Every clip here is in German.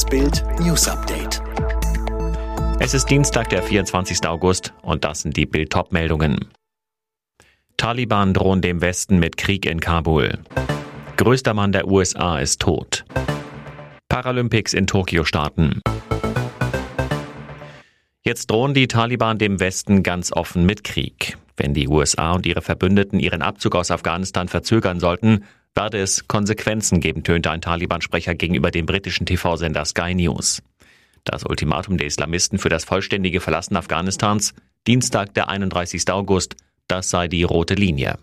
Das Bild News Update. Es ist Dienstag, der 24. August und das sind die Bild top meldungen Taliban drohen dem Westen mit Krieg in Kabul. Größter Mann der USA ist tot. Paralympics in Tokio starten. Jetzt drohen die Taliban dem Westen ganz offen mit Krieg. Wenn die USA und ihre Verbündeten ihren Abzug aus Afghanistan verzögern sollten, werde es Konsequenzen geben, tönte ein Taliban-Sprecher gegenüber dem britischen TV-Sender Sky News. Das Ultimatum der Islamisten für das vollständige Verlassen Afghanistans, Dienstag, der 31. August, das sei die rote Linie.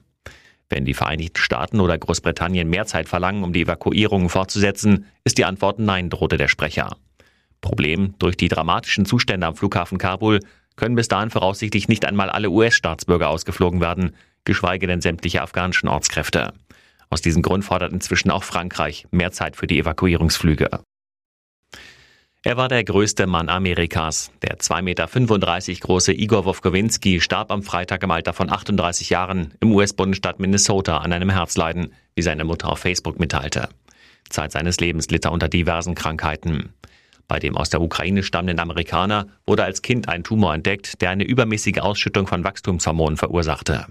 Wenn die Vereinigten Staaten oder Großbritannien mehr Zeit verlangen, um die Evakuierungen fortzusetzen, ist die Antwort Nein, drohte der Sprecher. Problem, durch die dramatischen Zustände am Flughafen Kabul können bis dahin voraussichtlich nicht einmal alle US-Staatsbürger ausgeflogen werden, geschweige denn sämtliche afghanischen Ortskräfte. Aus diesem Grund fordert inzwischen auch Frankreich mehr Zeit für die Evakuierungsflüge. Er war der größte Mann Amerikas. Der 2,35 Meter große Igor Wowkowinski starb am Freitag im Alter von 38 Jahren im US-Bundesstaat Minnesota an einem Herzleiden, wie seine Mutter auf Facebook mitteilte. Zeit seines Lebens litt er unter diversen Krankheiten. Bei dem aus der Ukraine stammenden Amerikaner wurde als Kind ein Tumor entdeckt, der eine übermäßige Ausschüttung von Wachstumshormonen verursachte.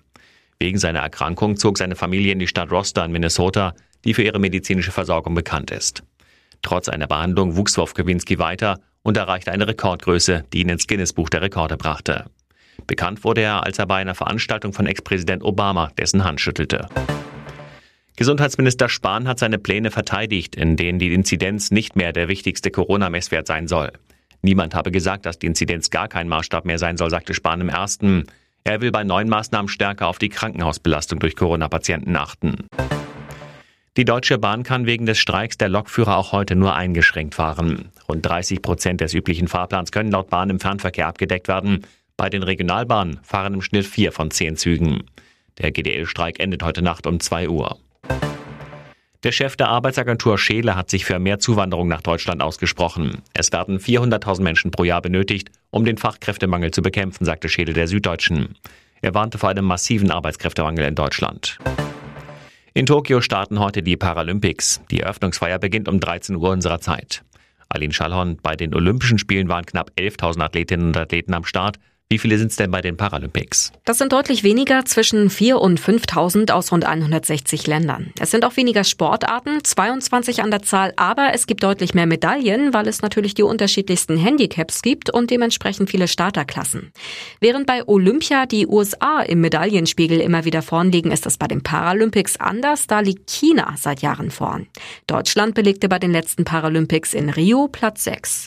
Wegen seiner Erkrankung zog seine Familie in die Stadt Roster in Minnesota, die für ihre medizinische Versorgung bekannt ist. Trotz einer Behandlung wuchs Wowkowinski weiter und erreichte eine Rekordgröße, die ihn ins Guinness-Buch der Rekorde brachte. Bekannt wurde er, als er bei einer Veranstaltung von Ex-Präsident Obama dessen Hand schüttelte. Gesundheitsminister Spahn hat seine Pläne verteidigt, in denen die Inzidenz nicht mehr der wichtigste Corona-Messwert sein soll. Niemand habe gesagt, dass die Inzidenz gar kein Maßstab mehr sein soll, sagte Spahn im ersten. Er will bei neuen Maßnahmen stärker auf die Krankenhausbelastung durch Corona-Patienten achten. Die Deutsche Bahn kann wegen des Streiks der Lokführer auch heute nur eingeschränkt fahren. Rund 30 Prozent des üblichen Fahrplans können laut Bahn im Fernverkehr abgedeckt werden. Bei den Regionalbahnen fahren im Schnitt vier von zehn Zügen. Der GDL-Streik endet heute Nacht um 2 Uhr. Der Chef der Arbeitsagentur Scheele hat sich für mehr Zuwanderung nach Deutschland ausgesprochen. Es werden 400.000 Menschen pro Jahr benötigt, um den Fachkräftemangel zu bekämpfen, sagte Scheele der Süddeutschen. Er warnte vor einem massiven Arbeitskräftemangel in Deutschland. In Tokio starten heute die Paralympics. Die Eröffnungsfeier beginnt um 13 Uhr unserer Zeit. Aline Schallhorn, bei den Olympischen Spielen waren knapp 11.000 Athletinnen und Athleten am Start. Wie viele sind es denn bei den Paralympics? Das sind deutlich weniger, zwischen 4 und 5.000 aus rund 160 Ländern. Es sind auch weniger Sportarten, 22 an der Zahl, aber es gibt deutlich mehr Medaillen, weil es natürlich die unterschiedlichsten Handicaps gibt und dementsprechend viele Starterklassen. Während bei Olympia die USA im Medaillenspiegel immer wieder vorn liegen, ist das bei den Paralympics anders, da liegt China seit Jahren vorn. Deutschland belegte bei den letzten Paralympics in Rio Platz 6.